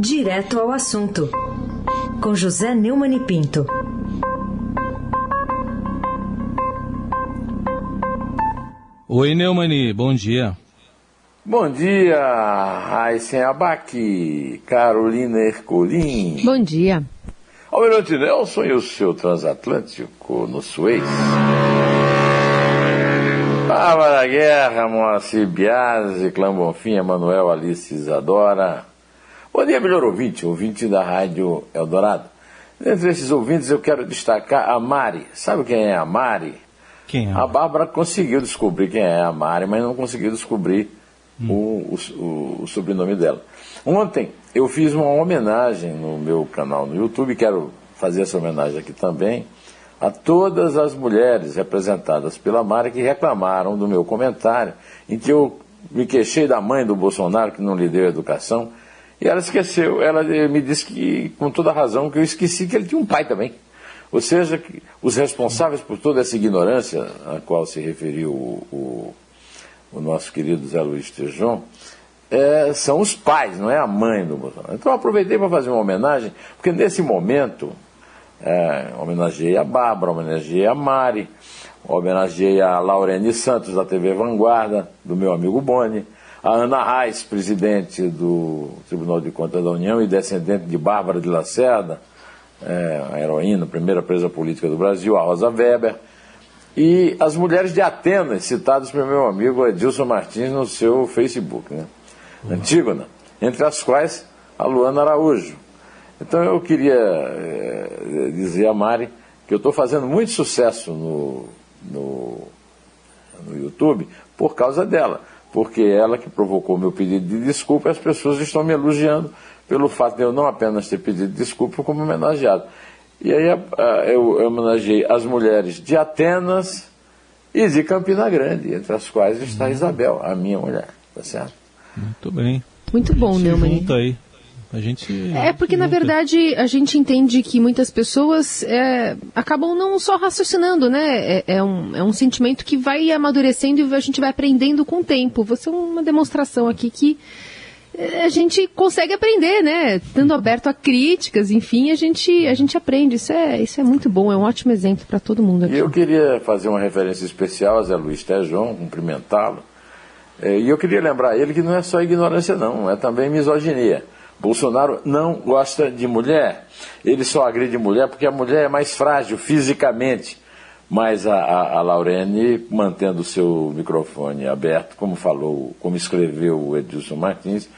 Direto ao assunto, com José Neumann e Pinto. Oi, Neumani, bom dia. Bom dia, Raíssen Abac, Carolina Ercolim. Bom dia. Almirante Nelson e o seu transatlântico no Suez. Bárbara Guerra, Moacir Biasi, Clã Bonfim, Emanuel Alice Isadora. Bom dia, melhor ouvinte, ouvinte da Rádio Eldorado. Dentre esses ouvintes eu quero destacar a Mari. Sabe quem é a Mari? Quem é? A Bárbara conseguiu descobrir quem é a Mari, mas não conseguiu descobrir hum. o, o, o, sobrenome dela. Ontem eu fiz uma homenagem no meu canal no YouTube, quero fazer essa homenagem aqui também, a todas as mulheres representadas pela Mari que reclamaram do meu comentário, em que eu me queixei da mãe do Bolsonaro que não lhe deu educação, e ela esqueceu, ela me disse que, com toda razão, que eu esqueci que ele tinha um pai também. Ou seja, os responsáveis por toda essa ignorância a qual se referiu o, o, o nosso querido Zé Luiz Tejon, é, são os pais, não é a mãe do Bolsonaro. Então eu aproveitei para fazer uma homenagem, porque nesse momento é, homenageei a Bárbara, homenageei a Mari, homenageei a Laurene Santos da TV Vanguarda, do meu amigo Boni, a Ana Reis, presidente do Tribunal de Contas da União e descendente de Bárbara de Lacerda, é, a heroína, primeira presa política do Brasil, a Rosa Weber, e as mulheres de Atenas, citadas pelo meu amigo Edilson Martins no seu Facebook, né? Uhum. Antígona, entre as quais a Luana Araújo. Então eu queria é, dizer a Mari que eu estou fazendo muito sucesso no, no, no YouTube por causa dela, porque ela que provocou meu pedido de desculpa e as pessoas estão me elogiando pelo fato de eu não apenas ter pedido desculpa, como homenageado. E aí eu, homenageei as mulheres de Atenas e de Campina Grande, entre as quais está a Isabel, a minha mulher, tá certo? Muito bem. Muito bom, Neumann. Junta aí. A gente é porque na verdade a gente entende que muitas pessoas é, acabam não só raciocinando, né? É, é, um, é um sentimento que vai amadurecendo e a gente vai aprendendo com o tempo. Você é uma demonstração aqui que é, a gente consegue aprender, né? Estando aberto a críticas, enfim, a gente, a gente aprende. Isso é, isso é muito bom, é um ótimo exemplo para todo mundo aqui. E eu queria fazer uma referência especial a Zé Luiz Tejon, cumprimentá-lo. É, e eu queria lembrar ele que não é só ignorância, não, é também misoginia. Bolsonaro não gosta de mulher. Ele só agride mulher porque a mulher é mais frágil fisicamente. Mas a, a, a Laurene, mantendo o seu microfone aberto, como falou, como escreveu o Edilson Martins,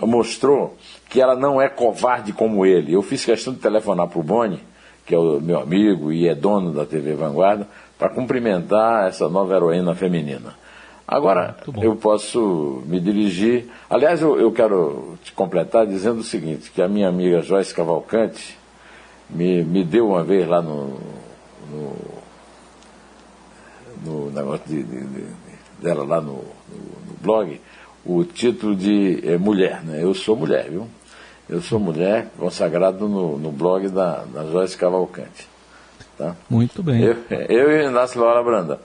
mostrou que ela não é covarde como ele. Eu fiz questão de telefonar para o Boni, que é o meu amigo e é dono da TV Vanguarda, para cumprimentar essa nova heroína feminina. Agora, eu posso me dirigir. Aliás, eu, eu, quero te completar dizendo o seguinte: que a minha amiga Joyce Cavalcante me, me deu uma vez lá no, no, no negócio de, de, de, dela lá no, no, no blog o título de é, mulher, né? Eu sou mulher, viu? Eu sou mulher, consagrado no, no blog da, da Joyce Cavalcante. Tá? Muito bem. Eu, eu e Inácio Laura Brandão.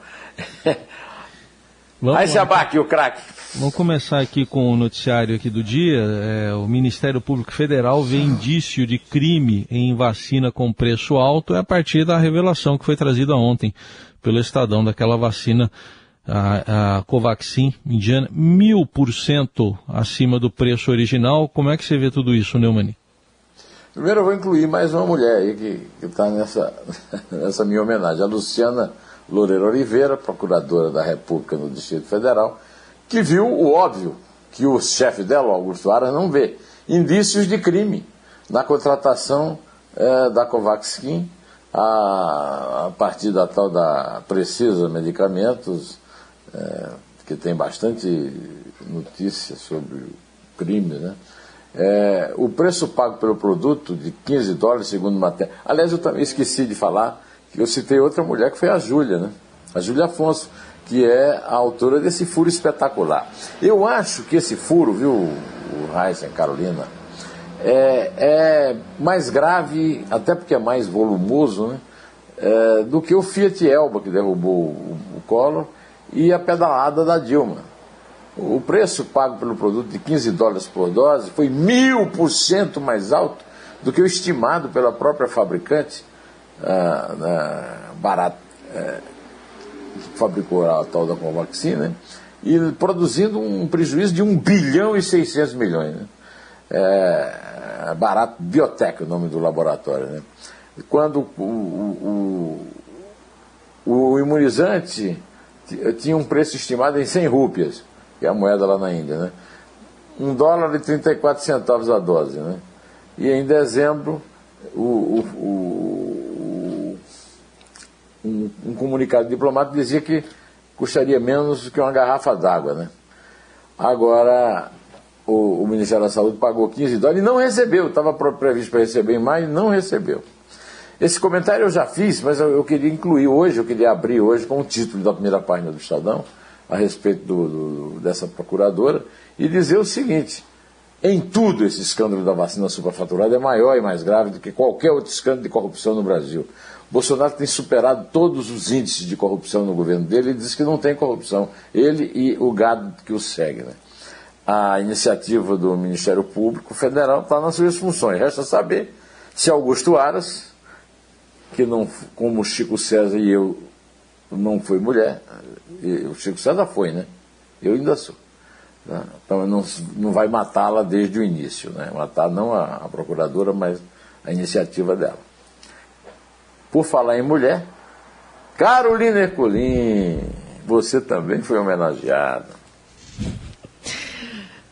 Vamos Aí se abaque o craque. Vamos começar aqui com o noticiário aqui do dia. É, o Ministério Público Federal vê indício de crime em vacina com preço alto é a partir da revelação que foi trazida ontem pelo Estadão daquela vacina a, a Covaxin indiana mil por cento acima do preço original. Como é que você vê tudo isso, Neumani? Primeiro eu vou incluir mais uma mulher aí que está nessa, nessa minha homenagem, a Luciana Loureiro Oliveira, procuradora da República no Distrito Federal, que viu o óbvio que o chefe dela, Augusto Aras, não vê. Indícios de crime na contratação é, da Covaxin a, a partir da tal da Precisa Medicamentos, é, que tem bastante notícia sobre o crime, né? É, o preço pago pelo produto de 15 dólares, segundo matéria. Aliás, eu também esqueci de falar eu citei outra mulher que foi a Júlia, né? A Júlia Afonso, que é a autora desse furo espetacular. Eu acho que esse furo, viu, o Heisen, Carolina, é, é, mais grave, até porque é mais volumoso, né? É, do que o Fiat Elba, que derrubou o, o Collor, e a pedalada da Dilma. o preço pago pelo produto de 15 dólares por dose foi mil por cento mais alto do que o estimado pela própria fabricante, ah, ah, barato, eh, que fabricou a tal da Covaxin, né? e produzindo um prejuízo de 1 bilhão e 600 milhões. Né? É, barato Biotech, o nome do laboratório. Né? Quando o, o, o, imunizante tinha um preço estimado em 100 rúpias, que é a moeda lá na Índia, né? um dólar e 34 centavos a dose. Né? E em dezembro, o, o, um, um comunicado diplomático dizia que custaria menos que uma garrafa d'água. Né? Agora, o, o, Ministério da Saúde pagou 15 dólares e não recebeu, estava previsto para receber em maio e não recebeu. Esse comentário eu já fiz, mas eu, eu, queria incluir hoje, eu queria abrir hoje com o título da primeira página do Estadão, a respeito do, do, dessa procuradora, e dizer o seguinte: em tudo esse escândalo da vacina superfaturada é maior e mais grave do que qualquer outro escândalo de corrupção no Brasil. Bolsonaro tem superado todos os índices de corrupção no governo dele e diz que não tem corrupção. Ele e o gado que o segue. Né? A iniciativa do Ministério Público Federal está nas suas funções. Resta saber se Augusto Aras, que não, como Chico César e eu, não foi mulher, o Chico César foi, né? Eu ainda sou. Então não, não vai matá-la desde o início, né? Matar não a, a procuradora, mas a iniciativa dela. Por falar em mulher, Carolina Ercolim, você também foi homenageada.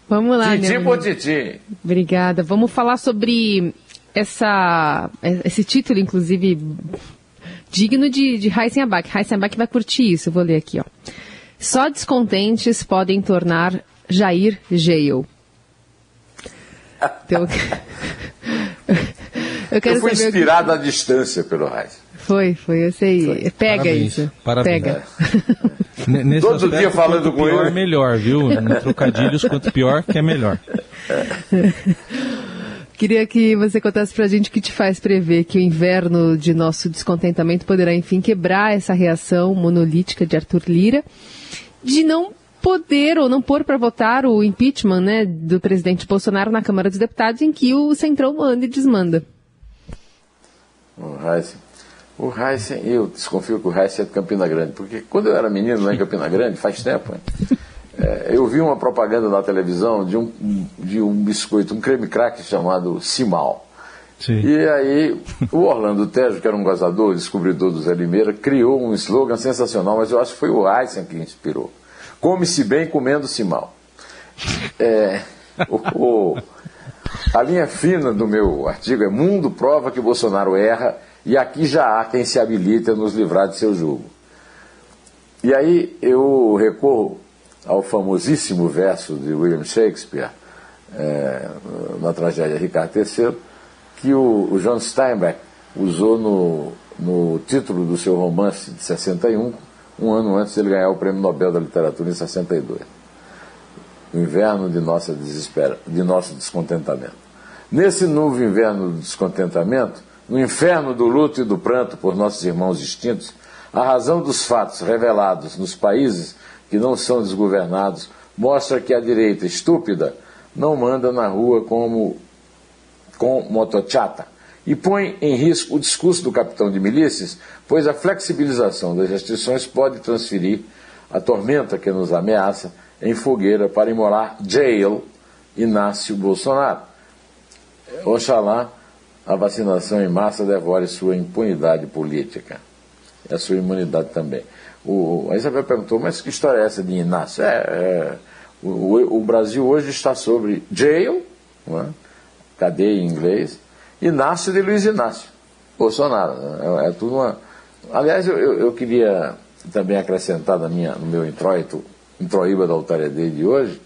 Vamos lá, Titi por Titi. Obrigada. Vamos falar sobre essa, esse título, inclusive, digno de, de Heisenbach. Heisenbach vai curtir isso, vou ler aqui. Ó. Só descontentes podem tornar Jair Jail. Então, eu quero eu fui inspirado que... à distância pelo Reis. Foi, foi, eu sei. Foi. Pega Parabéns. isso. Parabéns. Pega. É. Todo dia falando com pior, ele. melhor, viu? Trocadilhos, quanto pior, que é melhor. Queria que você contasse pra gente o que te faz prever que o inverno de nosso descontentamento poderá, enfim, quebrar essa reação monolítica de Arthur Lira de não poder ou não pôr para votar o impeachment né, do presidente Bolsonaro na Câmara dos Deputados, em que o Centrão manda e desmanda. O Heisen, o Heisen, eu desconfio que o Heisen é de Campina Grande, porque quando eu era menino lá em Campina Grande, faz tempo, né, é, eu vi uma propaganda na televisão de um, de um biscoito, um creme crack chamado Simal. Sim. E aí o Orlando Tejo, que era um gozador, descobridor do Zé Limeira, criou um slogan sensacional, mas eu acho que foi o Heisen que inspirou. Come-se bem, comendo-se mal. É, o, o, a linha fina do meu artigo é Mundo prova que Bolsonaro erra e aqui já há quem se habilite a nos livrar de seu jugo. E aí eu recorro ao famosíssimo verso de William Shakespeare, é, na tragédia Ricardo III, que o, o John Steinbeck usou no, no título do seu romance de 61, um ano antes de ele ganhar o Prêmio Nobel da Literatura em 62. O inverno de, nossa desespera, de nosso descontentamento. Nesse novo inverno do descontentamento, no inferno do luto e do pranto por nossos irmãos extintos, a razão dos fatos revelados nos países que não são desgovernados mostra que a direita estúpida não manda na rua como com motochata e põe em risco o discurso do capitão de milícias, pois a flexibilização das restrições pode transferir a tormenta que nos ameaça em fogueira para imolar jail Inácio Bolsonaro. Oxalá a vacinação em massa devore sua impunidade política a sua imunidade também. O, a Isabel perguntou, mas que história é essa de Inácio? É, é o, o, Brasil hoje está sobre jail, é? cadeia em inglês, Inácio de Luiz Inácio, Bolsonaro. É, é tudo uma. Aliás, eu, eu, eu, queria também acrescentar na minha, no meu introito, introíba da Altaria de hoje,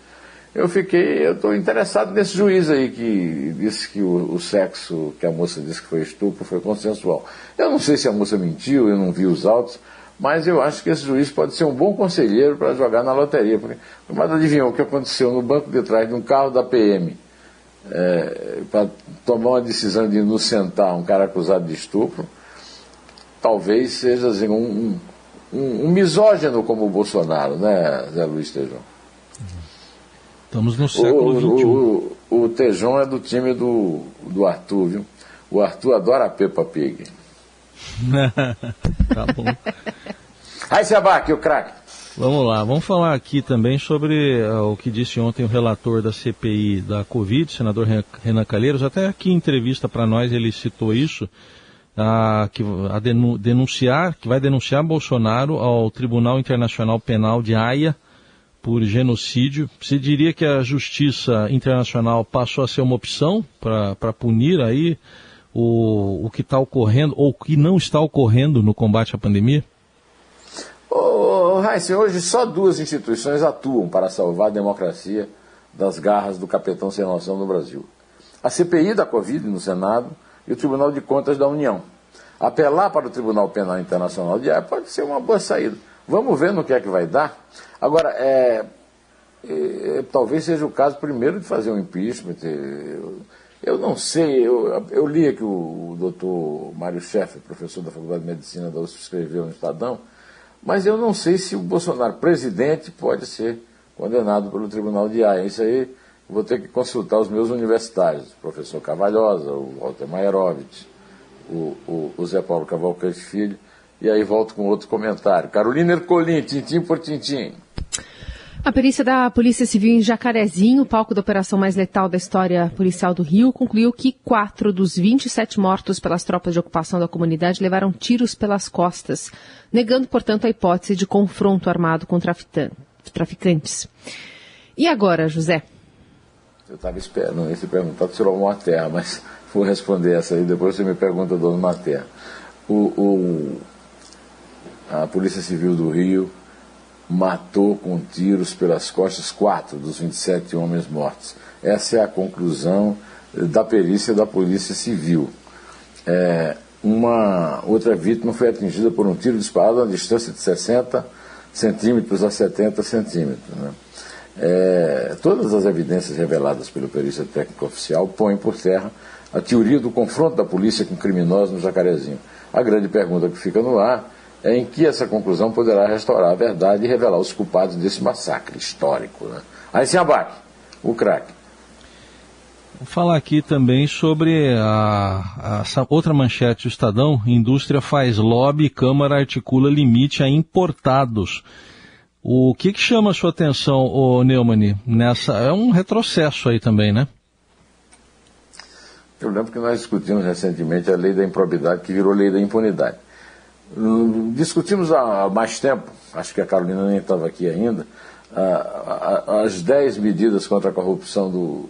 eu fiquei, eu estou interessado nesse juiz aí que disse que o, o, sexo que a moça disse que foi estupro foi consensual. Eu não sei se a moça mentiu, eu não vi os autos, mas eu acho que esse juiz pode ser um bom conselheiro para jogar na loteria. Porque, mas adivinhou o que aconteceu no banco de trás de um carro da PM é, para tomar uma decisão de inocentar um cara acusado de estupro, talvez seja assim, um, um, um misógino como o Bolsonaro, né, Zé Luiz Tejão? Estamos no século XXI. O, o, o Tejon é do time do, do Arthur, viu? O Arthur adora a Peppa Pig. tá bom. Aí, Sebac, o craque. Vamos lá, vamos falar aqui também sobre uh, o que disse ontem o relator da CPI da Covid, senador Renan Calheiros. Até aqui em entrevista para nós ele citou isso, uh, que, a denunciar, que vai denunciar Bolsonaro ao Tribunal Internacional Penal de Haia por genocídio. Se diria que a justiça internacional passou a ser uma opção para punir aí o, o que está ocorrendo ou o que não está ocorrendo no combate à pandemia? Ô, Heisen, hoje só duas instituições atuam para salvar a democracia das garras do capitão sem noção no Brasil. A CPI da Covid no Senado e o Tribunal de Contas da União. Apelar para o Tribunal Penal Internacional de Haia pode ser uma boa saída. Vamos ver no que é que vai dar. Agora, é, é, talvez seja o caso primeiro de fazer um impeachment. Eu, eu não sei, eu, eu li aqui o, o doutor Mário Schaeffer, professor da Faculdade de Medicina da USP, escreveu no Estadão, mas eu não sei se o Bolsonaro, presidente, pode ser condenado pelo Tribunal de Haia. Isso aí vou ter que consultar os meus universitários, o professor Cavalhosa, o Walter Maierovitch, o, o, o Zé Paulo Cavalcante Filho, e aí volto com outro comentário. Carolina Ercolim, tintim por tintim. A perícia da Polícia Civil em Jacarezinho, palco da operação mais letal da história policial do Rio, concluiu que quatro dos 27 mortos pelas tropas de ocupação da comunidade levaram tiros pelas costas, negando, portanto, a hipótese de confronto armado com traficantes. E agora, José? Eu estava esperando esse perguntar se uma terra, mas vou responder essa aí, depois você me pergunta do uma terra. O, o, a Polícia Civil do Rio matou com tiros pelas costas quatro dos 27 homens mortos. Essa é a conclusão da perícia da Polícia Civil. É, uma outra vítima foi atingida por um tiro disparado a distância de 60 centímetros a 70 centímetros. Né? É, todas as evidências reveladas pelo perícia técnico oficial põem por terra a teoria do confronto da polícia com criminosos no Jacarezinho. A grande pergunta que fica no ar em que essa conclusão poderá restaurar a verdade e revelar os culpados desse massacre histórico. Né? Aí se abaque, o craque. Vou falar aqui também sobre a, a, outra manchete do Estadão. Indústria faz lobby e Câmara articula limite a importados. O que, que chama a sua atenção, o Neumann, nessa? É um retrocesso aí também, né? Eu lembro que nós discutimos recentemente a lei da improbidade, que virou lei da impunidade. Discutimos há mais tempo, acho que a Carolina nem estava aqui ainda, as 10 medidas contra a corrupção do,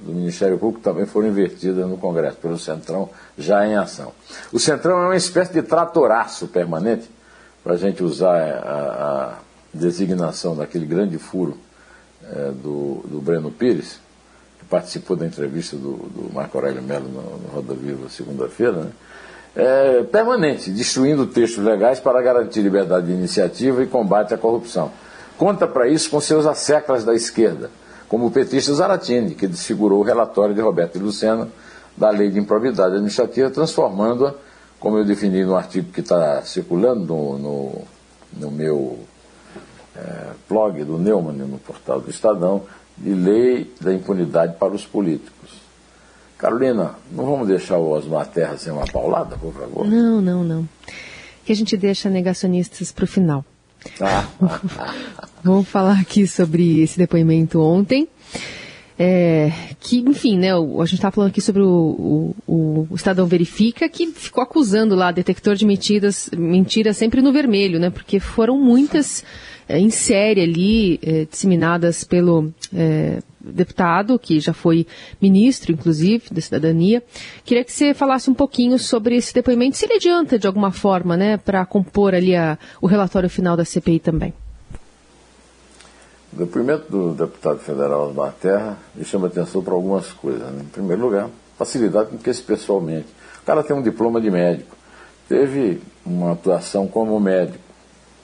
do Ministério Público também foram invertidas no Congresso, pelo Centrão, já em ação. O Centrão é uma espécie de tratoraço permanente, para a gente usar a, a, designação daquele grande furo é, do, do Breno Pires, que participou da entrevista do, do Marco Aurélio Melo no, no Roda Viva segunda-feira, né? É, permanente, destruindo textos legais para garantir liberdade de iniciativa e combate à corrupção. Conta para isso com seus asseclas da esquerda, como o petista Zaratini, que desfigurou o relatório de Roberto Lucena da Lei de Improbidade Administrativa, transformando-a, como eu defini no artigo que está circulando no, no, no meu é, blog do Neumann, no portal do Estadão, de lei da impunidade para os políticos. Carolina, não vamos deixar o Osmar Terra sem uma paulada, por favor? Não, não, não. Que a gente deixa negacionistas para o final. Ah. vamos falar aqui sobre esse depoimento ontem. É, que, enfim, né, a gente está falando aqui sobre o, o, o, Estadão Verifica, que ficou acusando lá, detector de mentiras, mentiras sempre no vermelho, né, porque foram muitas é, em série ali, é, disseminadas pelo é, deputado, que já foi ministro, inclusive, da cidadania. Queria que você falasse um pouquinho sobre esse depoimento, se ele adianta de alguma forma, né, para compor ali a, o relatório final da CPI também. O depoimento do deputado federal Osmar Terra me chama atenção para algumas coisas. Né? Em primeiro lugar, facilidade com que esse pessoalmente. O cara tem um diploma de médico, teve uma atuação como médico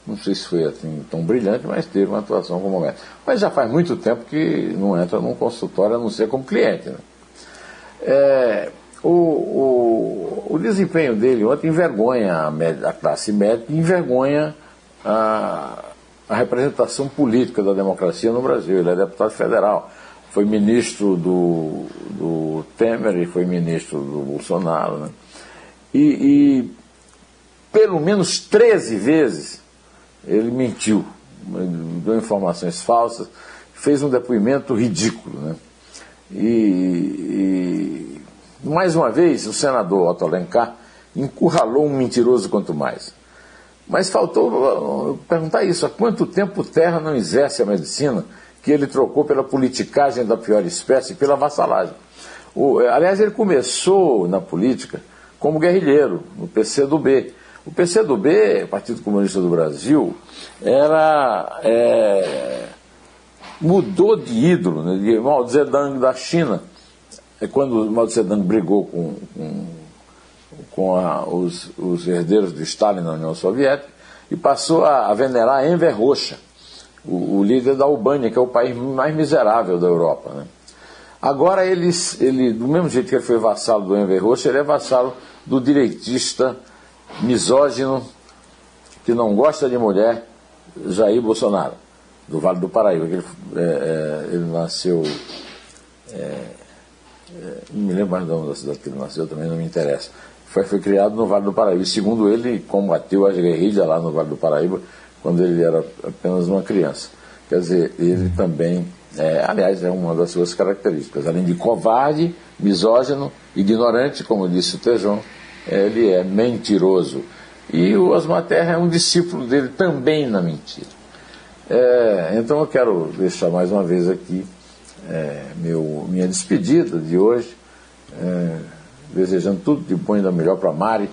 não sei se foi assim tão brilhante, mas teve uma atuação como médico. Mas já faz muito tempo que não entra num consultório a não ser como cliente. Né? É, o, o, o, desempenho dele ontem envergonha a, a classe médica, envergonha a, a representação política da democracia no Brasil. Ele é deputado federal, foi ministro do, do Temer e foi ministro do Bolsonaro. Né? E, e pelo menos 13 vezes ele mentiu, deu informações falsas, fez um depoimento ridículo. Né? E, e, mais uma vez, o senador Otto Alencar encurralou um mentiroso quanto mais. Mas faltou uh, perguntar isso: há quanto tempo Terra não exerce a medicina que ele trocou pela politicagem da pior espécie, pela vassalagem? O, aliás, ele começou na política como guerrilheiro, no PCdoB. O PCdoB, Partido Comunista do Brasil, era. É, mudou de ídolo, né, de Mao Zedong da China. É quando Mao Zedong brigou com, com com a, os, os, herdeiros de Stalin na União Soviética e passou a, a venerar Enver Rocha, o, o, líder da Albânia, que é o país mais miserável da Europa. Né? Agora, ele, ele, do mesmo jeito que ele foi vassalo do Enver Rocha, ele é vassalo do direitista misógino que não gosta de mulher, Jair Bolsonaro, do Vale do Paraíba. Ele, é, é, ele nasceu. É, é não me lembro mais da cidade que ele nasceu, também não me interessa foi, foi criado no Vale do Paraíba. E, segundo ele, combateu as guerrilhas lá no Vale do Paraíba quando ele era apenas uma criança. Quer dizer, ele também, é, aliás, é uma das suas características. Além de covarde, misógino, ignorante, como disse o Tejon, ele é mentiroso. E o Osmar Terra é um discípulo dele também na mentira. É, então eu quero deixar mais uma vez aqui é, meu, minha despedida de hoje. É, desejando tudo de bom e da melhor para Mari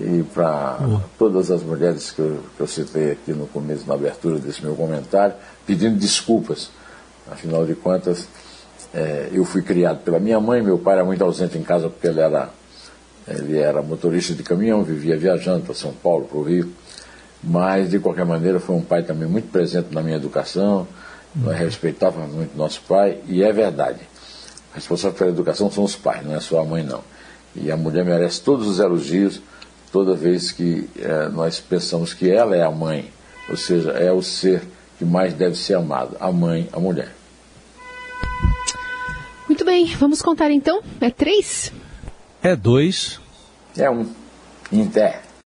e para todas as mulheres que eu, que eu citei aqui no começo, na abertura desse meu comentário, pedindo desculpas. Afinal de contas, é, eu fui criado pela minha mãe, meu pai era muito ausente em casa porque ele era, ele era motorista de caminhão, vivia viajando para São Paulo, para o Rio. Mas, de qualquer maneira, foi um pai também muito presente na minha educação, uhum. respeitava muito nosso pai, e é verdade. A responsável pela educação são os pais, não é só a mãe, não. E a mulher merece todos os elogios toda vez que é, nós pensamos que ela é a mãe, ou seja, é o ser que mais deve ser amado, a mãe, a mulher. Muito bem, vamos contar então? É três? É dois. É um. Inter.